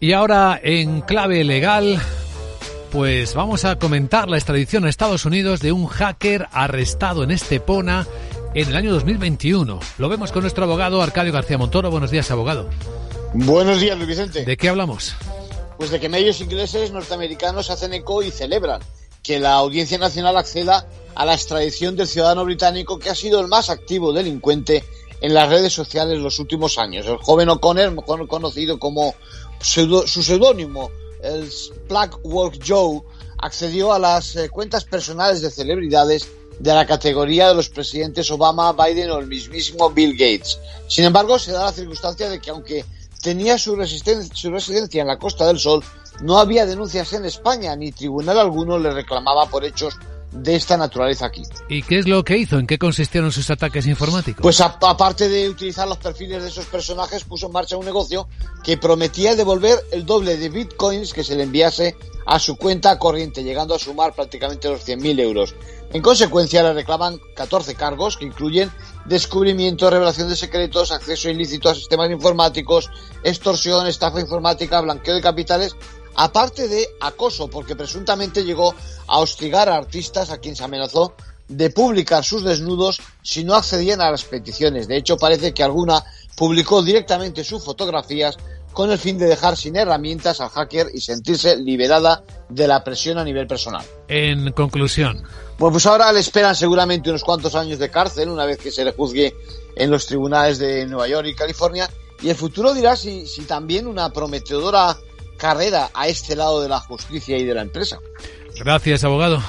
Y ahora en clave legal, pues vamos a comentar la extradición a Estados Unidos de un hacker arrestado en Estepona en el año 2021. Lo vemos con nuestro abogado Arcadio García Montoro. Buenos días, abogado. Buenos días, Luis Vicente. ¿De qué hablamos? Pues de que medios ingleses norteamericanos hacen eco y celebran que la Audiencia Nacional acceda a la extradición del ciudadano británico que ha sido el más activo delincuente en las redes sociales los últimos años. El joven O'Connor, conocido como su seudónimo, el Blackwork Joe, accedió a las eh, cuentas personales de celebridades de la categoría de los presidentes Obama, Biden o el mismísimo Bill Gates. Sin embargo, se da la circunstancia de que aunque tenía su, su residencia en la Costa del Sol, no había denuncias en España ni tribunal alguno le reclamaba por hechos de esta naturaleza aquí. ¿Y qué es lo que hizo? ¿En qué consistieron sus ataques informáticos? Pues aparte de utilizar los perfiles de esos personajes, puso en marcha un negocio que prometía devolver el doble de bitcoins que se le enviase a su cuenta corriente, llegando a sumar prácticamente los 100.000 euros. En consecuencia, le reclaman 14 cargos que incluyen descubrimiento, revelación de secretos, acceso ilícito a sistemas informáticos, extorsión, estafa informática, blanqueo de capitales aparte de acoso, porque presuntamente llegó a hostigar a artistas a quien se amenazó de publicar sus desnudos si no accedían a las peticiones. De hecho, parece que alguna publicó directamente sus fotografías con el fin de dejar sin herramientas al hacker y sentirse liberada de la presión a nivel personal. En conclusión. Bueno, pues ahora le esperan seguramente unos cuantos años de cárcel una vez que se le juzgue en los tribunales de Nueva York y California. Y el futuro dirá si, si también una prometedora carrera a este lado de la justicia y de la empresa. Gracias, abogado.